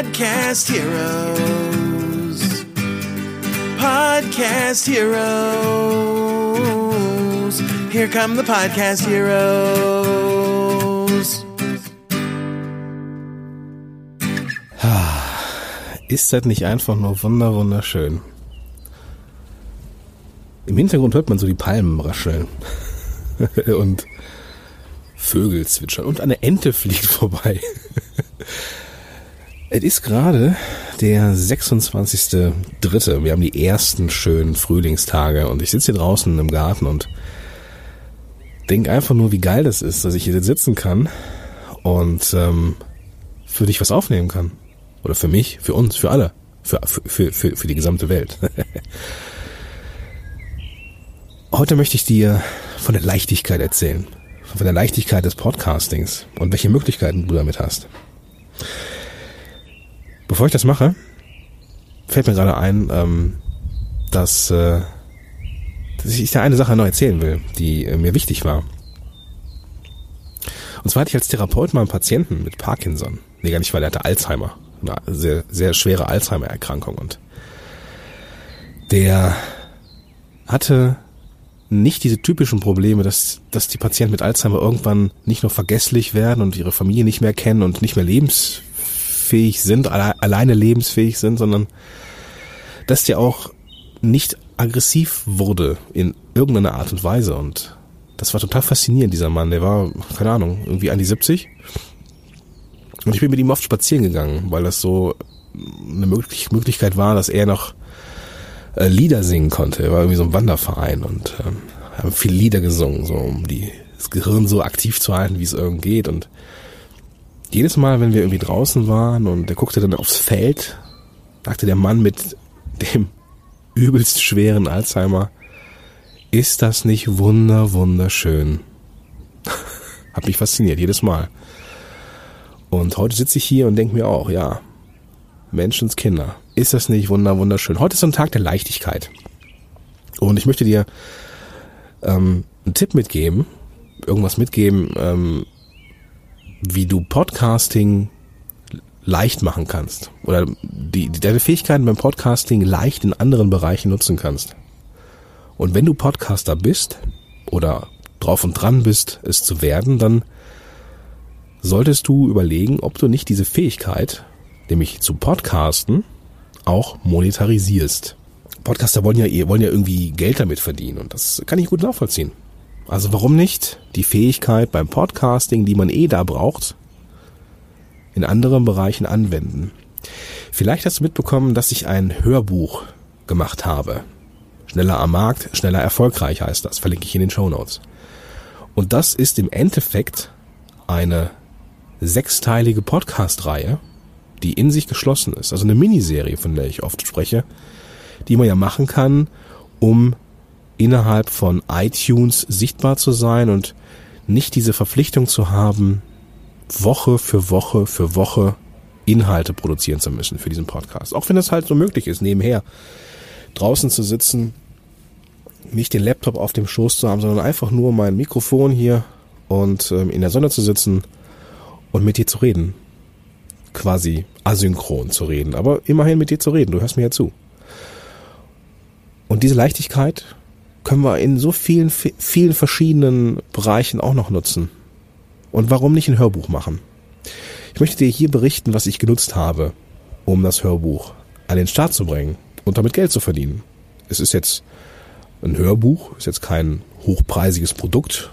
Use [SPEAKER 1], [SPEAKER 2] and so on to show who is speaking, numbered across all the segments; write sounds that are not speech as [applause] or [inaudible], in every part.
[SPEAKER 1] Podcast Heroes. Podcast Heroes. Here come the Podcast Heroes.
[SPEAKER 2] Ist das nicht einfach nur wunder wunderschön? Im Hintergrund hört man so die Palmen rascheln. [laughs] und Vögel zwitschern und eine Ente fliegt vorbei. Es ist gerade der 26.3. Wir haben die ersten schönen Frühlingstage und ich sitze hier draußen im Garten und denke einfach nur, wie geil das ist, dass ich hier sitzen kann und ähm, für dich was aufnehmen kann. Oder für mich, für uns, für alle. Für, für, für, für die gesamte Welt. [laughs] Heute möchte ich dir von der Leichtigkeit erzählen. Von der Leichtigkeit des Podcastings und welche Möglichkeiten du damit hast. Bevor ich das mache, fällt mir gerade ein, ähm, dass, äh, dass ich dir eine Sache noch erzählen will, die äh, mir wichtig war. Und zwar hatte ich als Therapeut mal einen Patienten mit Parkinson. Nee, gar nicht, weil er hatte Alzheimer eine sehr, sehr schwere Alzheimer-Erkrankung und der hatte nicht diese typischen Probleme, dass, dass die Patienten mit Alzheimer irgendwann nicht nur vergesslich werden und ihre Familie nicht mehr kennen und nicht mehr lebensfähig sind, alle, alleine lebensfähig sind, sondern dass der auch nicht aggressiv wurde in irgendeiner Art und Weise und das war total faszinierend, dieser Mann. Der war, keine Ahnung, irgendwie an die 70 und ich bin mit ihm oft spazieren gegangen, weil das so eine Möglichkeit war, dass er noch äh, Lieder singen konnte. Er war irgendwie so ein Wanderverein und ähm, haben viele Lieder gesungen, so um die, das Gehirn so aktiv zu halten, wie es irgend geht. Und jedes Mal, wenn wir irgendwie draußen waren und er guckte dann aufs Feld, sagte der Mann mit dem [laughs] übelst schweren Alzheimer, ist das nicht wunder, wunderschön? [laughs] Hat mich fasziniert, jedes Mal. Und heute sitze ich hier und denke mir auch, ja, Menschenskinder, ist das nicht wunder wunderschön? Heute ist so ein Tag der Leichtigkeit. Und ich möchte dir ähm, einen Tipp mitgeben, irgendwas mitgeben, ähm, wie du Podcasting leicht machen kannst oder die, die, deine Fähigkeiten beim Podcasting leicht in anderen Bereichen nutzen kannst. Und wenn du Podcaster bist oder drauf und dran bist, es zu werden, dann solltest du überlegen, ob du nicht diese Fähigkeit, nämlich zu podcasten, auch monetarisierst. Podcaster wollen ja, wollen ja irgendwie Geld damit verdienen und das kann ich gut nachvollziehen. Also warum nicht die Fähigkeit beim Podcasting, die man eh da braucht, in anderen Bereichen anwenden? Vielleicht hast du mitbekommen, dass ich ein Hörbuch gemacht habe. Schneller am Markt, schneller erfolgreich heißt das, verlinke ich in den Show Notes. Und das ist im Endeffekt eine sechsteilige Podcast-Reihe, die in sich geschlossen ist. Also eine Miniserie, von der ich oft spreche, die man ja machen kann, um innerhalb von iTunes sichtbar zu sein und nicht diese Verpflichtung zu haben, Woche für Woche für Woche Inhalte produzieren zu müssen für diesen Podcast. Auch wenn das halt so möglich ist, nebenher draußen zu sitzen, nicht den Laptop auf dem Schoß zu haben, sondern einfach nur mein Mikrofon hier und ähm, in der Sonne zu sitzen und mit dir zu reden. Quasi asynchron zu reden, aber immerhin mit dir zu reden, du hörst mir ja zu. Und diese Leichtigkeit können wir in so vielen, vielen verschiedenen Bereichen auch noch nutzen. Und warum nicht ein Hörbuch machen? Ich möchte dir hier berichten, was ich genutzt habe, um das Hörbuch an den Start zu bringen und damit Geld zu verdienen. Es ist jetzt ein Hörbuch, ist jetzt kein hochpreisiges Produkt,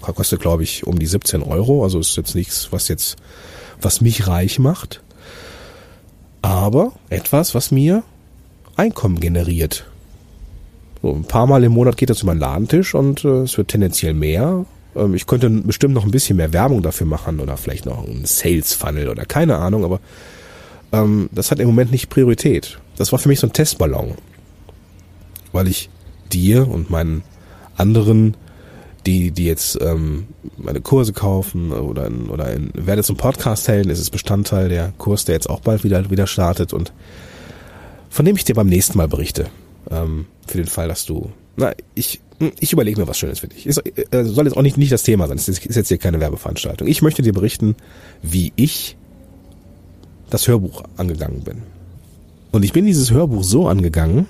[SPEAKER 2] kostet glaube ich um die 17 Euro, also ist jetzt nichts, was jetzt, was mich reich macht, aber etwas, was mir Einkommen generiert. So ein paar Mal im Monat geht das über den Ladentisch und äh, es wird tendenziell mehr. Ähm, ich könnte bestimmt noch ein bisschen mehr Werbung dafür machen oder vielleicht noch einen Sales Funnel oder keine Ahnung, aber ähm, das hat im Moment nicht Priorität. Das war für mich so ein Testballon, weil ich dir und meinen anderen die, die jetzt ähm, meine Kurse kaufen oder in, oder in, werde zum Podcast helden, ist es Bestandteil der Kurs, der jetzt auch bald wieder wieder startet und von dem ich dir beim nächsten Mal berichte. Ähm, für den Fall, dass du, na, ich, ich überlege mir was Schönes für dich. Es äh, soll jetzt auch nicht, nicht das Thema sein. Es ist jetzt hier keine Werbeveranstaltung. Ich möchte dir berichten, wie ich das Hörbuch angegangen bin. Und ich bin dieses Hörbuch so angegangen,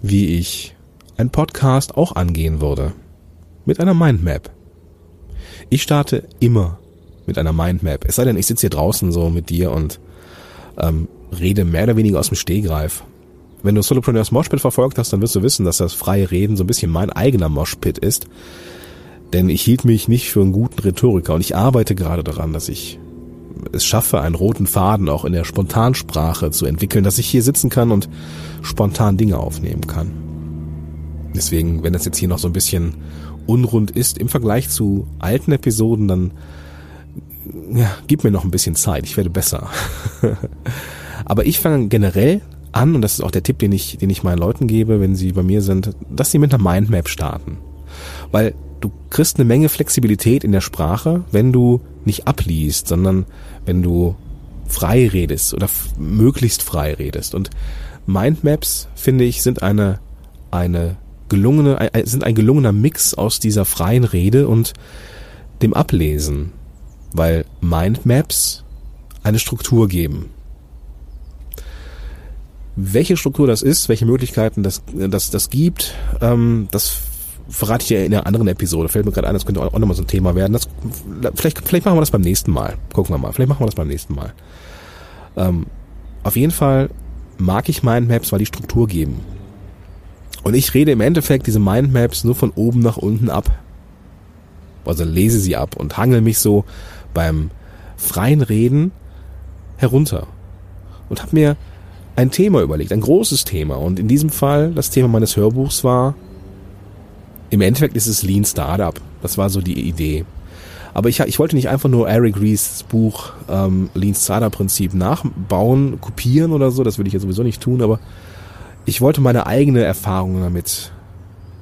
[SPEAKER 2] wie ich ein Podcast auch angehen würde. Mit einer Mindmap. Ich starte immer mit einer Mindmap. Es sei denn, ich sitze hier draußen so mit dir und ähm, rede mehr oder weniger aus dem Stehgreif. Wenn du Solopreneurs Moshpit verfolgt hast, dann wirst du wissen, dass das freie Reden so ein bisschen mein eigener Moshpit ist. Denn ich hielt mich nicht für einen guten Rhetoriker und ich arbeite gerade daran, dass ich es schaffe, einen roten Faden auch in der Spontansprache zu entwickeln, dass ich hier sitzen kann und spontan Dinge aufnehmen kann. Deswegen, wenn das jetzt hier noch so ein bisschen unrund ist im Vergleich zu alten Episoden, dann ja, gib mir noch ein bisschen Zeit, ich werde besser. [laughs] Aber ich fange generell an, und das ist auch der Tipp, den ich, den ich meinen Leuten gebe, wenn sie bei mir sind, dass sie mit einer Mindmap starten. Weil du kriegst eine Menge Flexibilität in der Sprache, wenn du nicht abliest, sondern wenn du frei redest oder möglichst frei redest. Und Mindmaps, finde ich, sind eine, eine gelungene, sind ein gelungener Mix aus dieser freien Rede und dem Ablesen, weil Mindmaps eine Struktur geben. Welche Struktur das ist, welche Möglichkeiten das, das, das gibt, ähm, das verrate ich dir in einer anderen Episode. Fällt mir gerade ein, das könnte auch nochmal so ein Thema werden. Das, vielleicht, vielleicht machen wir das beim nächsten Mal. Gucken wir mal. Vielleicht machen wir das beim nächsten Mal. Ähm, auf jeden Fall mag ich Mindmaps, weil die Struktur geben. Und ich rede im Endeffekt diese Mindmaps nur von oben nach unten ab. Also lese sie ab und hangel mich so beim freien Reden herunter. Und habe mir ein Thema überlegt, ein großes Thema. Und in diesem Fall, das Thema meines Hörbuchs war, im Endeffekt ist es Lean Startup. Das war so die Idee. Aber ich, ich wollte nicht einfach nur Eric Rees Buch ähm, Lean Startup Prinzip nachbauen, kopieren oder so. Das würde ich ja sowieso nicht tun. Aber ich wollte meine eigene Erfahrung damit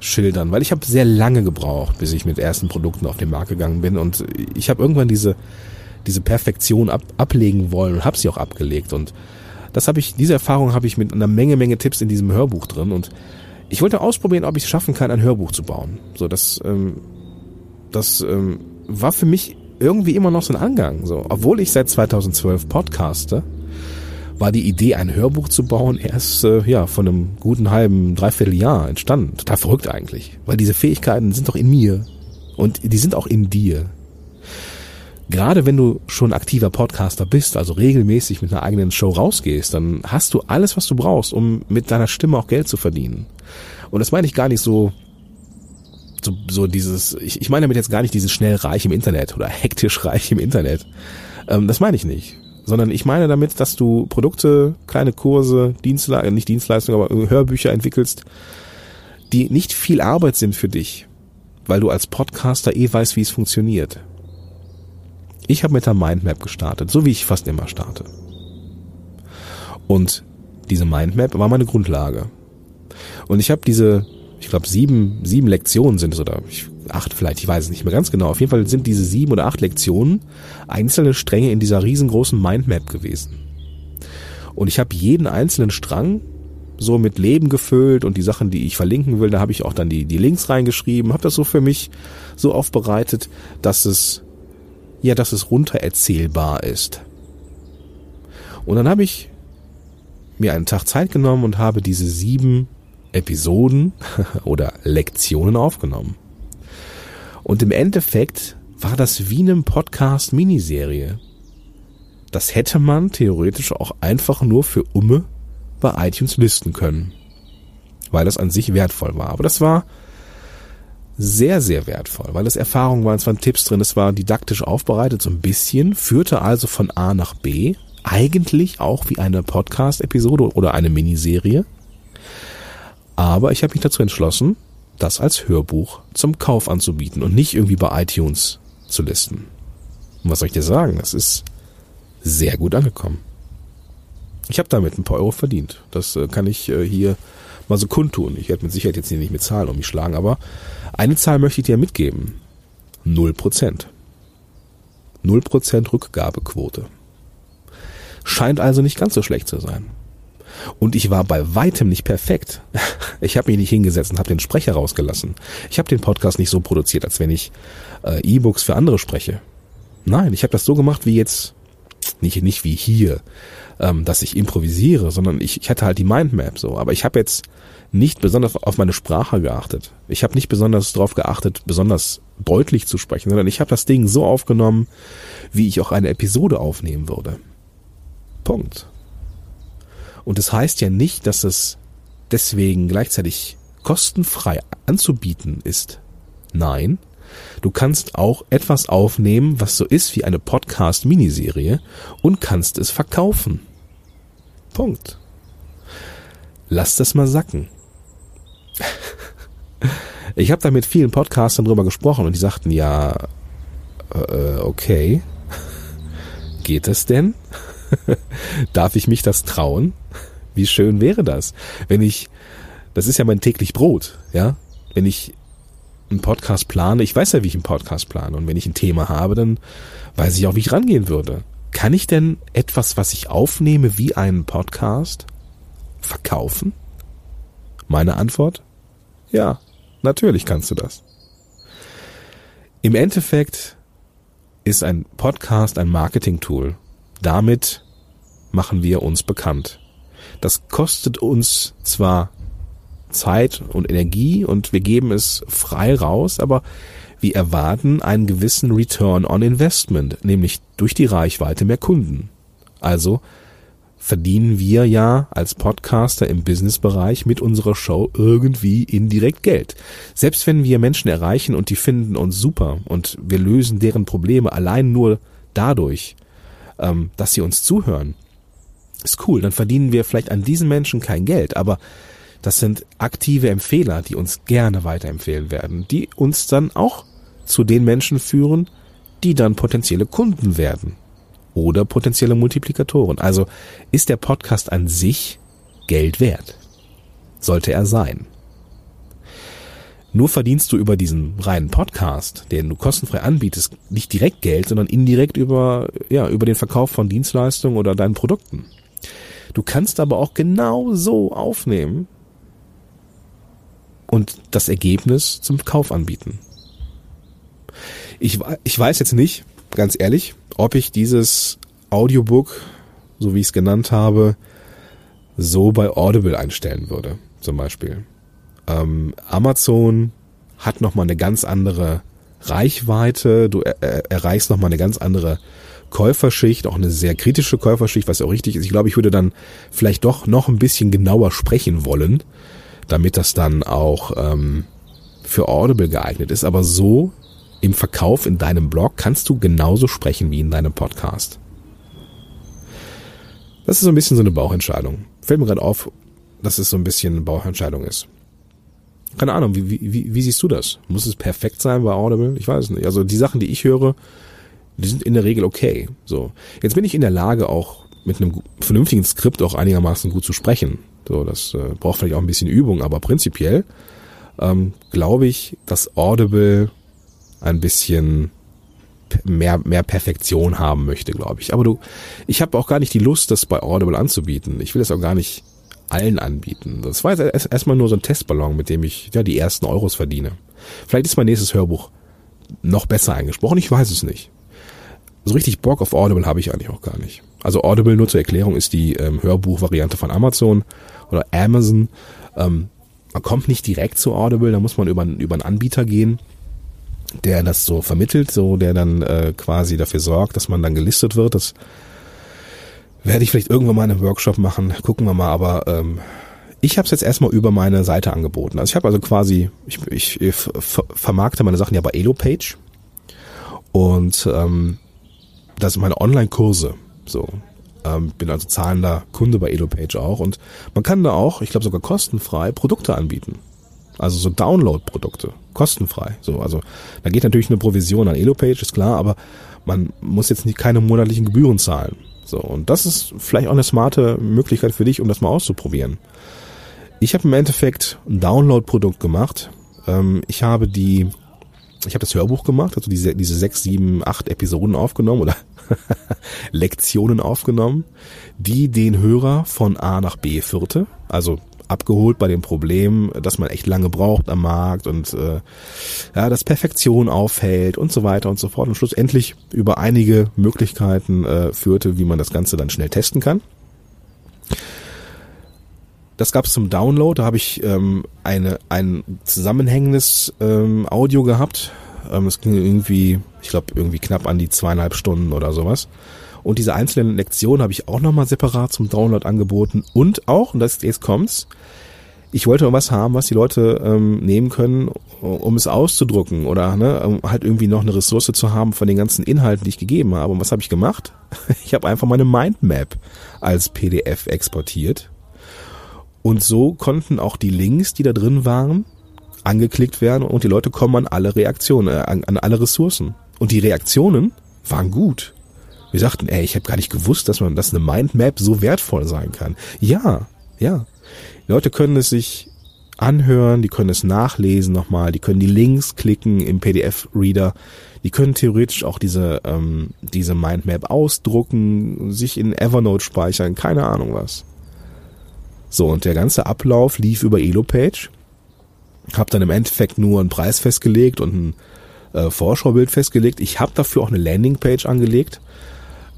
[SPEAKER 2] schildern, weil ich habe sehr lange gebraucht, bis ich mit ersten Produkten auf den Markt gegangen bin und ich habe irgendwann diese diese Perfektion ab, ablegen wollen und habe sie auch abgelegt und das habe ich diese Erfahrung habe ich mit einer Menge Menge Tipps in diesem Hörbuch drin und ich wollte ausprobieren, ob ich es schaffen kann, ein Hörbuch zu bauen. So das ähm, das ähm, war für mich irgendwie immer noch so ein Angang, so obwohl ich seit 2012 podcaste war die Idee, ein Hörbuch zu bauen, erst äh, ja von einem guten halben, dreiviertel Jahr entstanden. Total verrückt eigentlich, weil diese Fähigkeiten sind doch in mir und die sind auch in dir. Gerade wenn du schon aktiver Podcaster bist, also regelmäßig mit einer eigenen Show rausgehst, dann hast du alles, was du brauchst, um mit deiner Stimme auch Geld zu verdienen. Und das meine ich gar nicht so so, so dieses, ich, ich meine damit jetzt gar nicht dieses schnell reich im Internet oder [laughs] hektisch reich im Internet. Ähm, das meine ich nicht sondern ich meine damit, dass du Produkte, kleine Kurse, Dienstleistungen, nicht Dienstleistungen, aber Hörbücher entwickelst, die nicht viel Arbeit sind für dich, weil du als Podcaster eh weißt, wie es funktioniert. Ich habe mit der Mindmap gestartet, so wie ich fast immer starte. Und diese Mindmap war meine Grundlage. Und ich habe diese, ich glaube, sieben, sieben Lektionen sind es oder acht vielleicht, ich weiß es nicht mehr ganz genau. Auf jeden Fall sind diese sieben oder acht Lektionen einzelne Stränge in dieser riesengroßen Mindmap gewesen. Und ich habe jeden einzelnen Strang so mit Leben gefüllt und die Sachen, die ich verlinken will, da habe ich auch dann die, die Links reingeschrieben, habe das so für mich so aufbereitet, dass es ja, dass es runtererzählbar ist. Und dann habe ich mir einen Tag Zeit genommen und habe diese sieben Episoden [laughs] oder Lektionen aufgenommen. Und im Endeffekt war das wie eine Podcast-Miniserie. Das hätte man theoretisch auch einfach nur für Umme bei iTunes listen können. Weil das an sich wertvoll war. Aber das war sehr, sehr wertvoll, weil es Erfahrungen waren, es waren Tipps drin, es war didaktisch aufbereitet, so ein bisschen, führte also von A nach B, eigentlich auch wie eine Podcast-Episode oder eine Miniserie. Aber ich habe mich dazu entschlossen, das als Hörbuch zum Kauf anzubieten und nicht irgendwie bei iTunes zu listen. Und was soll ich dir sagen? Das ist sehr gut angekommen. Ich habe damit ein paar Euro verdient. Das äh, kann ich äh, hier mal so kundtun. Ich werde mit Sicherheit jetzt hier nicht mit Zahlen um mich schlagen, aber eine Zahl möchte ich dir mitgeben. Null Prozent. Null Prozent Rückgabequote. Scheint also nicht ganz so schlecht zu sein. Und ich war bei weitem nicht perfekt. [laughs] Ich habe mich nicht hingesetzt und habe den Sprecher rausgelassen. Ich habe den Podcast nicht so produziert, als wenn ich äh, E-Books für andere spreche. Nein, ich habe das so gemacht, wie jetzt nicht, nicht wie hier, ähm, dass ich improvisiere, sondern ich, ich hatte halt die Mindmap so. Aber ich habe jetzt nicht besonders auf meine Sprache geachtet. Ich habe nicht besonders darauf geachtet, besonders deutlich zu sprechen, sondern ich habe das Ding so aufgenommen, wie ich auch eine Episode aufnehmen würde. Punkt. Und das heißt ja nicht, dass es deswegen gleichzeitig kostenfrei anzubieten ist. Nein, du kannst auch etwas aufnehmen, was so ist wie eine Podcast-Miniserie und kannst es verkaufen. Punkt. Lass das mal sacken. Ich habe da mit vielen Podcastern drüber gesprochen und die sagten, ja, äh, okay, geht es denn? [laughs] Darf ich mich das trauen? Wie schön wäre das, wenn ich, das ist ja mein täglich Brot, ja, wenn ich einen Podcast plane, ich weiß ja, wie ich einen Podcast plane und wenn ich ein Thema habe, dann weiß ich auch, wie ich rangehen würde. Kann ich denn etwas, was ich aufnehme, wie einen Podcast verkaufen? Meine Antwort? Ja, natürlich kannst du das. Im Endeffekt ist ein Podcast ein Marketing-Tool. Damit machen wir uns bekannt. Das kostet uns zwar Zeit und Energie und wir geben es frei raus, aber wir erwarten einen gewissen Return on Investment, nämlich durch die Reichweite mehr Kunden. Also verdienen wir ja als Podcaster im Businessbereich mit unserer Show irgendwie indirekt Geld. Selbst wenn wir Menschen erreichen und die finden uns super und wir lösen deren Probleme allein nur dadurch, ähm, dass sie uns zuhören, ist cool, dann verdienen wir vielleicht an diesen Menschen kein Geld, aber das sind aktive Empfehler, die uns gerne weiterempfehlen werden, die uns dann auch zu den Menschen führen, die dann potenzielle Kunden werden oder potenzielle Multiplikatoren. Also ist der Podcast an sich Geld wert? Sollte er sein. Nur verdienst du über diesen reinen Podcast, den du kostenfrei anbietest, nicht direkt Geld, sondern indirekt über, ja, über den Verkauf von Dienstleistungen oder deinen Produkten. Du kannst aber auch genau so aufnehmen und das Ergebnis zum Kauf anbieten. Ich, ich weiß jetzt nicht, ganz ehrlich, ob ich dieses Audiobook, so wie ich es genannt habe, so bei Audible einstellen würde, zum Beispiel. Ähm, Amazon hat nochmal eine ganz andere Reichweite, du er, er, erreichst nochmal eine ganz andere Käuferschicht, auch eine sehr kritische Käuferschicht, was auch richtig ist. Ich glaube, ich würde dann vielleicht doch noch ein bisschen genauer sprechen wollen, damit das dann auch ähm, für Audible geeignet ist. Aber so im Verkauf in deinem Blog kannst du genauso sprechen wie in deinem Podcast. Das ist so ein bisschen so eine Bauchentscheidung. Fällt mir gerade auf, dass es so ein bisschen eine Bauchentscheidung ist. Keine Ahnung, wie, wie, wie siehst du das? Muss es perfekt sein bei Audible? Ich weiß nicht. Also die Sachen, die ich höre, die sind in der Regel okay. So. Jetzt bin ich in der Lage, auch mit einem vernünftigen Skript auch einigermaßen gut zu sprechen. So, das äh, braucht vielleicht auch ein bisschen Übung, aber prinzipiell ähm, glaube ich, dass Audible ein bisschen mehr, mehr Perfektion haben möchte, glaube ich. Aber du, ich habe auch gar nicht die Lust, das bei Audible anzubieten. Ich will das auch gar nicht allen anbieten. Das war jetzt erstmal nur so ein Testballon, mit dem ich ja die ersten Euros verdiene. Vielleicht ist mein nächstes Hörbuch noch besser eingesprochen, ich weiß es nicht. So richtig Bock auf Audible habe ich eigentlich auch gar nicht. Also Audible, nur zur Erklärung, ist die ähm, Hörbuchvariante von Amazon oder Amazon. Ähm, man kommt nicht direkt zu Audible, da muss man über, über einen Anbieter gehen der das so vermittelt, so der dann äh, quasi dafür sorgt, dass man dann gelistet wird. Das werde ich vielleicht irgendwann mal in einem Workshop machen, gucken wir mal, aber ähm, ich habe es jetzt erstmal über meine Seite angeboten. Also ich habe also quasi, ich, ich, ich vermarkte meine Sachen ja bei EloPage und ähm, das sind meine Online-Kurse. So, ähm, bin also zahlender Kunde bei EloPage auch und man kann da auch, ich glaube sogar kostenfrei Produkte anbieten. Also so Download-Produkte, kostenfrei. So, also da geht natürlich eine Provision an Elopage, ist klar, aber man muss jetzt nicht keine monatlichen Gebühren zahlen. So, und das ist vielleicht auch eine smarte Möglichkeit für dich, um das mal auszuprobieren. Ich habe im Endeffekt ein Download-Produkt gemacht. Ähm, ich habe die, ich habe das Hörbuch gemacht, also diese, diese sechs, sieben, acht Episoden aufgenommen oder [laughs] Lektionen aufgenommen, die den Hörer von A nach B führte. Also abgeholt bei dem Problem, dass man echt lange braucht am Markt und äh, ja, dass Perfektion auffällt und so weiter und so fort und schlussendlich über einige Möglichkeiten äh, führte, wie man das Ganze dann schnell testen kann. Das gab es zum Download, da habe ich ähm, eine, ein zusammenhängendes ähm, Audio gehabt. Ähm, das ging irgendwie, ich glaube, irgendwie knapp an die zweieinhalb Stunden oder sowas. Und diese einzelnen Lektionen habe ich auch nochmal separat zum Download angeboten. Und auch, und das jetzt kommt's, ich wollte was haben, was die Leute ähm, nehmen können, um es auszudrucken oder ne, um halt irgendwie noch eine Ressource zu haben von den ganzen Inhalten, die ich gegeben habe. Und was habe ich gemacht? [laughs] Ich habe einfach meine Mindmap als PDF exportiert und so konnten auch die Links, die da drin waren, angeklickt werden und die Leute kommen an alle Reaktionen, äh, an, an alle Ressourcen. Und die Reaktionen waren gut. Wir sagten, ey, ich habe gar nicht gewusst, dass man, dass eine Mindmap so wertvoll sein kann. Ja, ja. Die Leute können es sich anhören, die können es nachlesen nochmal, die können die Links klicken im PDF-Reader, die können theoretisch auch diese, ähm, diese Mindmap ausdrucken, sich in Evernote speichern, keine Ahnung was. So, und der ganze Ablauf lief über Elopage. Hab dann im Endeffekt nur einen Preis festgelegt und ein äh, Vorschaubild festgelegt. Ich habe dafür auch eine Landingpage angelegt.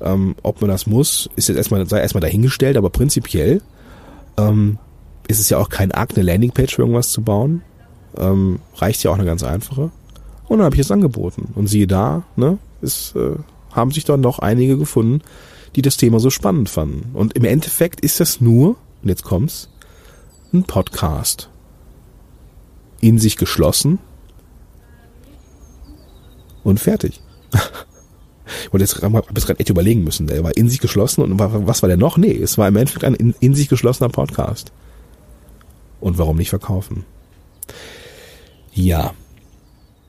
[SPEAKER 2] Ähm, ob man das muss, ist jetzt erstmal, sei erstmal dahingestellt, aber prinzipiell ähm, ist es ja auch kein Akt, eine Landingpage für irgendwas zu bauen. Ähm, reicht ja auch eine ganz einfache. Und dann habe ich es angeboten. Und siehe da, ne, ist, äh, haben sich dann doch einige gefunden, die das Thema so spannend fanden. Und im Endeffekt ist das nur und jetzt kommt's, ein Podcast. In sich geschlossen und fertig. [laughs] Ich wollte jetzt, hab jetzt gerade echt überlegen müssen. Der war in sich geschlossen und was war der noch? Nee, es war im Endeffekt ein in, in sich geschlossener Podcast. Und warum nicht verkaufen? Ja.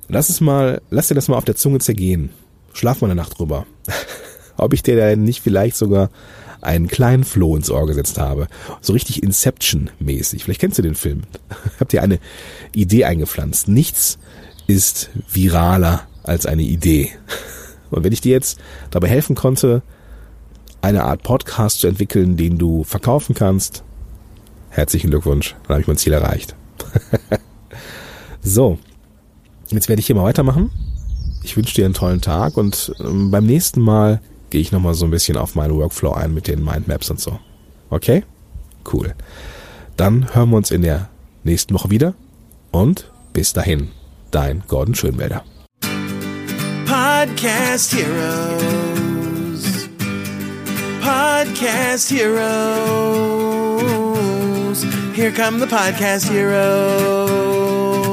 [SPEAKER 2] Lass es mal, lass dir das mal auf der Zunge zergehen. Schlaf mal eine Nacht drüber. [laughs] Ob ich dir da nicht vielleicht sogar einen kleinen Floh ins Ohr gesetzt habe. So richtig Inception-mäßig. Vielleicht kennst du den Film. [laughs] Habt ihr eine Idee eingepflanzt. Nichts ist viraler als eine Idee. Und wenn ich dir jetzt dabei helfen konnte, eine Art Podcast zu entwickeln, den du verkaufen kannst, herzlichen Glückwunsch, dann habe ich mein Ziel erreicht. [laughs] so, jetzt werde ich hier mal weitermachen. Ich wünsche dir einen tollen Tag und ähm, beim nächsten Mal gehe ich nochmal so ein bisschen auf meinen Workflow ein mit den Mindmaps und so. Okay? Cool. Dann hören wir uns in der nächsten Woche wieder und bis dahin, dein Gordon Schönwälder.
[SPEAKER 1] Podcast Heroes. Podcast Heroes. Here come the Podcast Heroes.